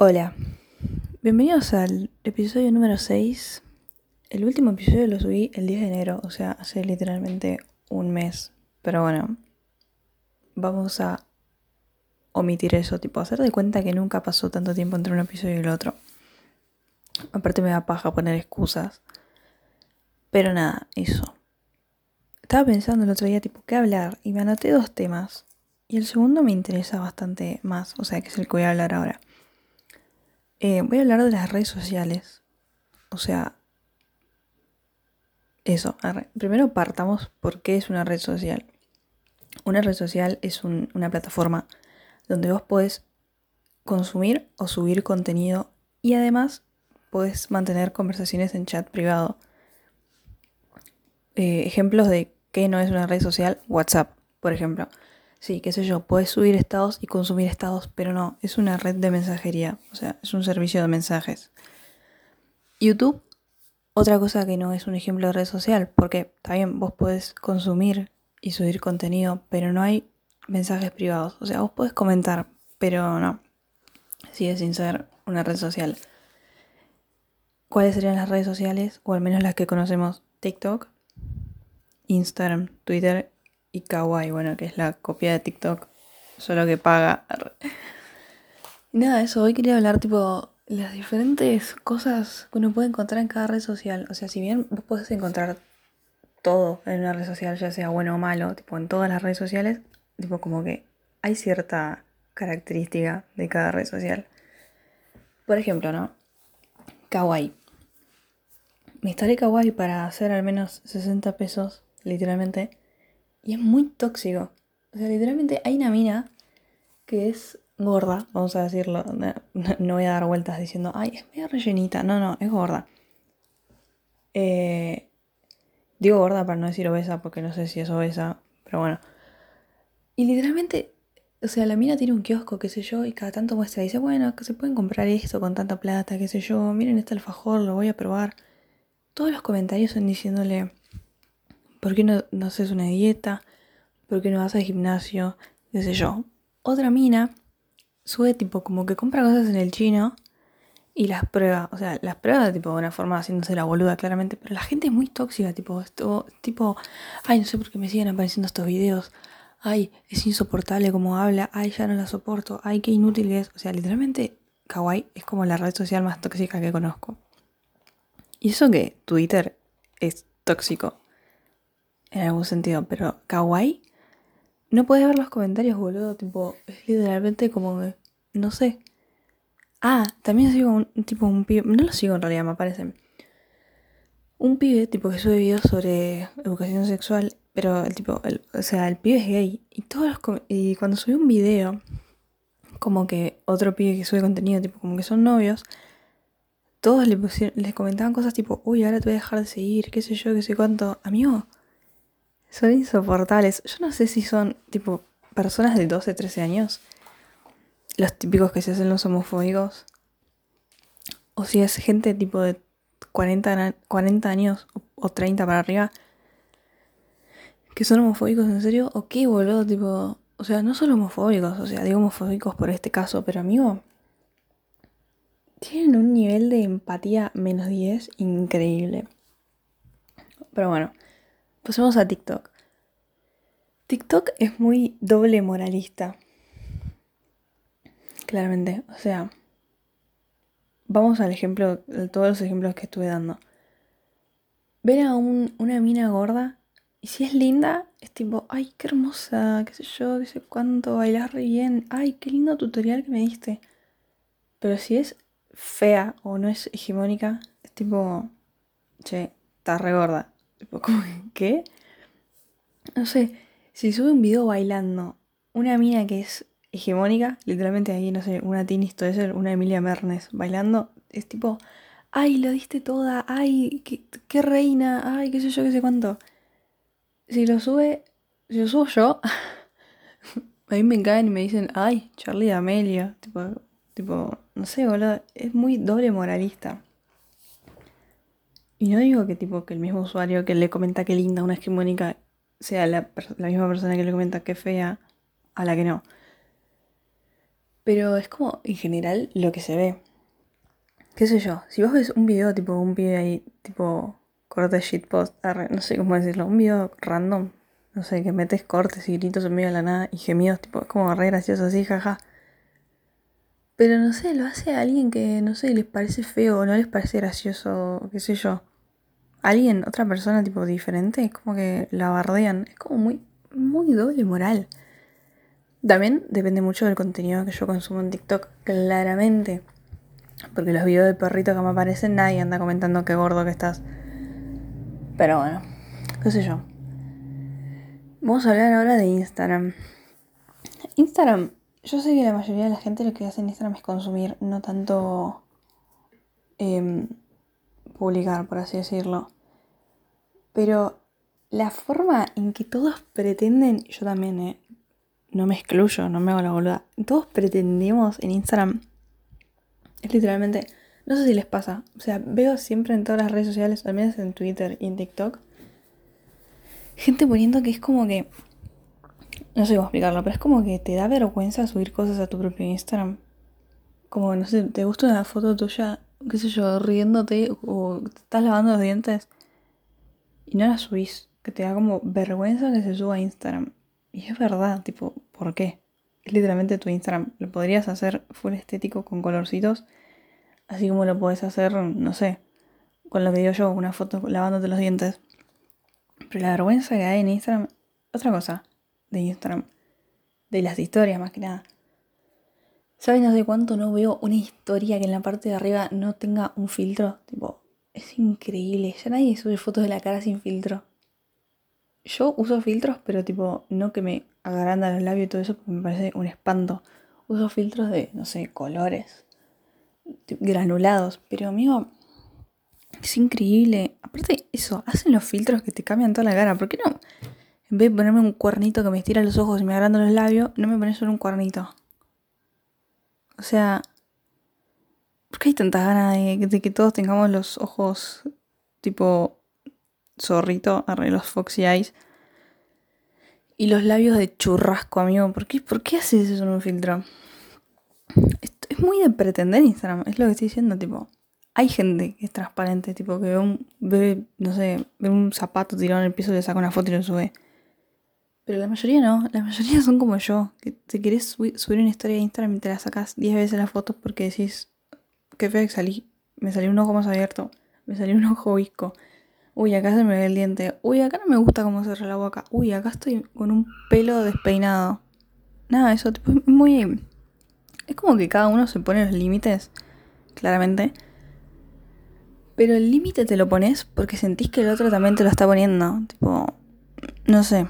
Hola, bienvenidos al episodio número 6. El último episodio lo subí el 10 de enero, o sea, hace literalmente un mes. Pero bueno, vamos a omitir eso, tipo, hacer de cuenta que nunca pasó tanto tiempo entre un episodio y el otro. Aparte me da paja poner excusas. Pero nada, eso. Estaba pensando el otro día, tipo, ¿qué hablar? Y me anoté dos temas. Y el segundo me interesa bastante más, o sea, que es el que voy a hablar ahora. Eh, voy a hablar de las redes sociales. O sea, eso. Primero partamos por qué es una red social. Una red social es una plataforma donde vos podés consumir o subir contenido y además podés mantener conversaciones en chat privado. Eh, ejemplos de qué no es una red social, WhatsApp, por ejemplo. Sí, qué sé yo, puedes subir estados y consumir estados, pero no, es una red de mensajería, o sea, es un servicio de mensajes. YouTube, otra cosa que no es un ejemplo de red social, porque también vos podés consumir y subir contenido, pero no hay mensajes privados. O sea, vos podés comentar, pero no, sigue sin ser una red social. ¿Cuáles serían las redes sociales? O al menos las que conocemos, TikTok, Instagram, Twitter y Kawaii, bueno, que es la copia de TikTok, solo que paga. Nada, eso, hoy quería hablar tipo las diferentes cosas que uno puede encontrar en cada red social. O sea, si bien vos podés encontrar todo en una red social, ya sea bueno o malo, tipo en todas las redes sociales, tipo como que hay cierta característica de cada red social. Por ejemplo, ¿no? Kawaii. Me instalé Kawaii para hacer al menos 60 pesos, literalmente. Y es muy tóxico. O sea, literalmente hay una mina que es gorda, vamos a decirlo. No, voy a dar vueltas diciendo, ay, es medio rellenita. No, no, es gorda. Eh, digo gorda para no decir obesa, porque no sé si es obesa, pero bueno. Y literalmente, o sea, la mina tiene un kiosco, qué sé yo, y cada tanto muestra dice, bueno, que se pueden comprar esto con tanta plata, qué sé yo, miren este alfajor, lo voy a probar. Todos los comentarios son diciéndole, ¿Por qué no, no haces una dieta? ¿Por qué no vas al gimnasio? ¿Qué sé yo? Otra mina sube tipo como que compra cosas en el chino y las prueba. O sea, las prueba tipo de una forma haciéndose la boluda claramente. Pero la gente es muy tóxica, tipo, esto, tipo, ay, no sé por qué me siguen apareciendo estos videos. Ay, es insoportable como habla. Ay, ya no la soporto. Ay, qué inútil es. O sea, literalmente, Kawaii es como la red social más tóxica que conozco. Y eso que Twitter es tóxico en algún sentido, pero kawaii, no puedes ver los comentarios, boludo, tipo, es literalmente como, no sé. Ah, también sigo un tipo, un pibe, no lo sigo en realidad, me aparecen. Un pibe, tipo, que sube videos sobre educación sexual, pero el tipo, o sea, el pibe es gay. Y todos los, y cuando sube un video, como que otro pibe que sube contenido, tipo, como que son novios, todos le les comentaban cosas tipo, uy, ahora te voy a dejar de seguir, qué sé yo, qué sé cuánto. Amigo, son insoportables. Yo no sé si son tipo personas de 12, 13 años. Los típicos que se hacen los homofóbicos. O si es gente tipo de 40, 40 años o 30 para arriba. Que son homofóbicos en serio. O qué boludo, tipo. O sea, no son homofóbicos. O sea, digo homofóbicos por este caso. Pero amigo. Tienen un nivel de empatía menos 10 increíble. Pero bueno. Pasemos a TikTok. TikTok es muy doble moralista. Claramente. O sea, vamos al ejemplo, todos los ejemplos que estuve dando. Ven a una mina gorda y si es linda, es tipo, ay, qué hermosa, qué sé yo, qué sé cuánto, bailas bien, ay, qué lindo tutorial que me diste. Pero si es fea o no es hegemónica, es tipo, che, está re gorda. ¿qué? No sé, si sube un video bailando una mina que es hegemónica, literalmente ahí, no sé, una Tini ser una Emilia Mernes bailando, es tipo, ay, lo diste toda, ay, qué, reina, ay, qué sé yo, qué sé cuánto. Si lo sube, si lo subo yo, a mí me caen y me dicen, ay, Charlie Amelia, tipo, tipo, no sé, boludo, es muy doble moralista. Y no digo que tipo que el mismo usuario que le comenta que linda una hegemónica sea la, misma persona que le comenta que fea a la que no. Pero es como en general lo que se ve. ¿Qué sé yo? Si vos ves un video, tipo un video ahí, tipo corte shitpost, no sé cómo decirlo, un video random, no sé, que metes cortes y gritos en medio de la nada y gemidos, tipo, es como re gracioso así, jaja. Pero no sé, lo hace a alguien que, no sé, les parece feo o no les parece gracioso, qué sé yo. Alguien, otra persona tipo diferente, es como que la bardean. Es como muy, muy doble moral. También depende mucho del contenido que yo consumo en TikTok, claramente. Porque los videos de perrito que me aparecen, nadie anda comentando qué gordo que estás. Pero bueno, qué sé yo. Vamos a hablar ahora de Instagram. Instagram, yo sé que la mayoría de la gente lo que hace en Instagram es consumir, no tanto em, publicar, por así decirlo. Pero la forma en que todos pretenden, yo también, eh, no me excluyo, no me hago la boluda, todos pretendemos en Instagram, es literalmente, no sé si les pasa, o sea, veo siempre en todas las redes sociales, al menos en Twitter y en TikTok, gente poniendo que es como que, no sé cómo explicarlo, pero es como que te da vergüenza subir cosas a tu propio Instagram. Como, no sé, te gusta una foto tuya, qué sé yo, riéndote o te estás lavando los dientes y no la subís, que te da como vergüenza que se suba a Instagram. Y es verdad, tipo, ¿por qué? Es literalmente tu Instagram. Lo podrías hacer full estético con colorcitos, así como lo puedes hacer, no sé, con lo que digo yo, una foto lavándote los dientes. Pero la vergüenza que hay en Instagram, otra cosa de Instagram, de las historias más que nada. ¿Sabes no sé cuánto no veo una historia que en la parte de arriba no tenga un filtro? Tipo, es increíble. Ya nadie sube fotos de la cara sin filtro. Yo uso filtros, pero tipo, no que me agrandan los labios y todo eso, porque me parece un espanto. Uso filtros de, no sé, colores, granulados. Pero amigo, es increíble. Aparte, eso, hacen los filtros que te cambian toda la cara. ¿Por qué no? En vez de ponerme un cuernito que me estira los ojos y me agranda los labios, no me pones solo un cuernito. O sea, ¿Por qué hay tantas ganas de, que todos tengamos los ojos tipo zorrito, arre los foxy eyes? Y los labios de churrasco, amigo. ¿Por qué, ¿Por qué haces eso en un filtro? es muy de pretender Instagram, es lo que estoy diciendo, tipo. Hay gente que es transparente, tipo que ve un, ve, no sé, ve un zapato tirado en el piso, le saca una foto y lo sube. Pero la mayoría no, la mayoría son como yo, que te querés subir una historia de Instagram y te la sacas 10 veces las fotos porque decís, qué feo que salí. Me salió un ojo más abierto. Me salió un ojo visco. Uy, acá se me ve el diente. Uy, acá no me gusta cómo se la boca. Uy, acá estoy con un pelo despeinado. Nada, eso es muy... Es como que cada uno se pone los límites, claramente. Pero el límite te lo pones porque sentís que el otro también te lo está poniendo. Tipo, no sé.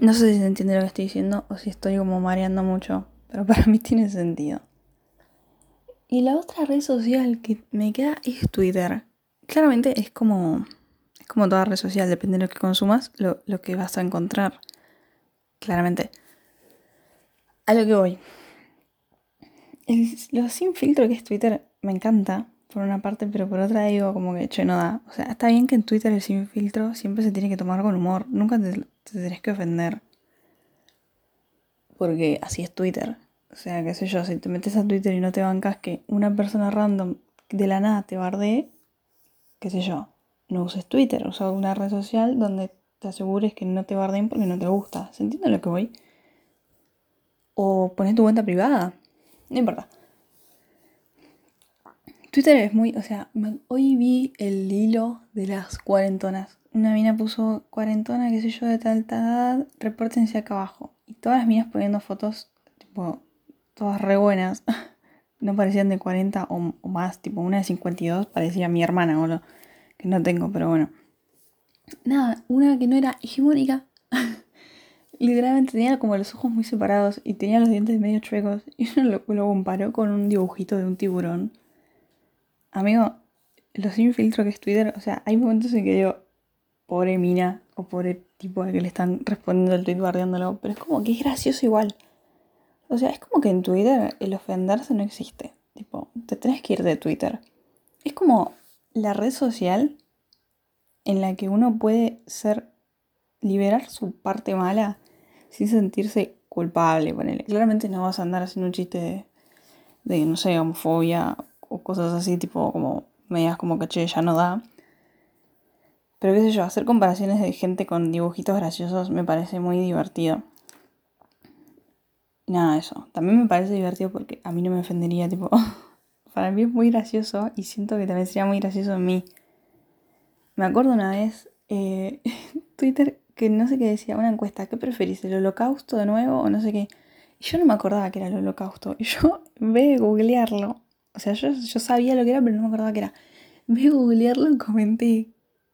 No sé si se entiende lo que estoy diciendo o si estoy como mareando mucho. Pero para mí tiene sentido. Y la otra red social que me queda es Twitter. Claramente es como, es como toda red social, depende de lo que consumas, lo, que vas a encontrar. Claramente. A lo que voy. lo sin filtro que es Twitter me encanta, por una parte, pero por otra digo como que, che, no da. O sea, está bien que en Twitter el sin filtro siempre se tiene que tomar con humor. Nunca te, te tenés que ofender. Porque así es Twitter. O sea, qué sé yo, si te metes a Twitter y no te bancas que una persona random de la nada te bardee, qué sé yo, no uses Twitter, usa una red social donde te asegures que no te bardeen porque no te gusta. ¿Se entiende lo que voy? O pones tu cuenta privada. No importa. Twitter es muy, o sea, hoy vi el hilo de las cuarentonas. Una mina puso cuarentona, qué sé yo, de tal, tal edad, repórtense acá abajo. Y todas las minas poniendo fotos, tipo, todas re buenas. No parecían de 40 o, más, tipo una de 52 parecía mi hermana, o lo, que no tengo, pero bueno. Nada, una que no era hegemónica. Literalmente tenía como los ojos muy separados y tenía los dientes medio chuecos. Y uno lo, lo comparó con un dibujito de un tiburón. Amigo, lo sin filtro que es Twitter, o sea, hay momentos en que digo, pobre mina o pobre tipo al que le están respondiendo el tweet guardiándolo, pero es como que es gracioso igual. O sea, es como que en Twitter el ofenderse no existe. Tipo, te tenés que ir de Twitter. Es como la red social en la que uno puede ser, liberar su parte mala sin sentirse culpable, ponele. Claramente no vas a andar haciendo un chiste de, no sé, homofobia o cosas así, tipo como medias como caché ya no da. Pero qué sé yo, hacer comparaciones de gente con dibujitos graciosos me parece muy divertido. Nada, eso. También me parece divertido porque a mí no me ofendería, tipo, para mí es muy gracioso y siento que también sería muy gracioso en mí. Me acuerdo una vez, eh, Twitter, que no sé qué decía, una encuesta, ¿qué preferís, el holocausto de nuevo o no sé qué? Y yo no me acordaba que era el holocausto. Y yo, en vez de googlearlo, o sea, yo, yo sabía lo que era, pero no me acordaba que era. De googlearlo, comenté,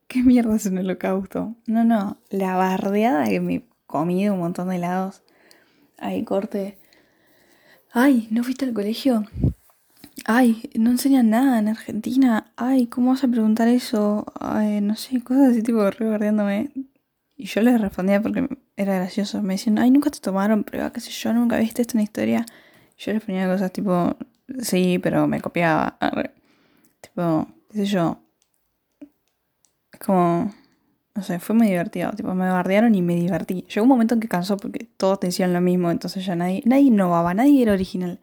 ¿qué mierda es un holocausto? No, no, la bardeada que me comí de un montón de helados. Ahí corte. Ay, ¿no fuiste al colegio? Ay, no enseñan nada en Argentina. Ay, ¿cómo vas a preguntar eso? Ay, no sé, cosas así tipo re Y yo les respondía porque era gracioso. Me decían, ay, nunca te tomaron prueba, qué sé yo, nunca viste esto en la historia. Yo les ponía cosas tipo, sí, pero me copiaba. Tipo, qué sé yo. Es como, no sé, fue muy divertido. Tipo, me bardearon y me divertí. Llegó un momento en que cansó porque todos decían lo mismo, entonces ya nadie, nadie innovaba, nadie era original.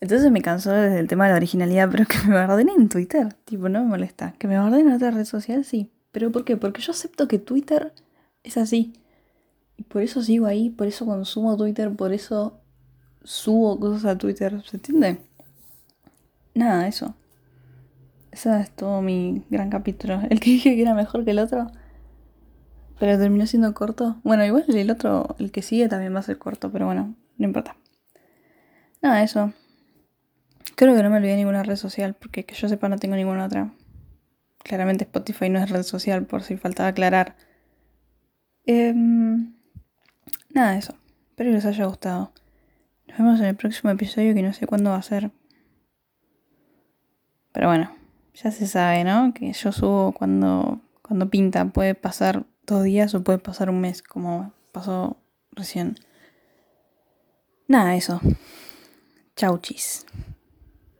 Entonces me cansó desde el tema de la originalidad, pero que me bardeen en Twitter, tipo, no me molesta. Que me bardeen en otra red social, sí. ¿Pero por qué? Porque yo acepto que Twitter es así. Y por eso sigo ahí, por eso consumo Twitter, por eso subo cosas a Twitter, ¿se entiende? Nada, eso. Ese es todo mi gran capítulo. El que dije que era mejor que el otro. Pero terminó siendo corto. Bueno, igual el otro, el que sigue también va a ser corto, pero bueno, no importa. Nada, eso. Creo que no me olvidé ninguna red social, porque que yo sepa no tengo ninguna otra. Claramente Spotify no es red social, por si faltaba aclarar. Em, nada, eso. Espero que les haya gustado. Nos vemos en el próximo episodio que no sé cuándo va a ser. Pero bueno, ya se sabe, ¿no? Que yo subo cuando, cuando pinta. Puede pasar dos días o puede pasar un mes, como pasó recién. Nada, eso. Chau, chis.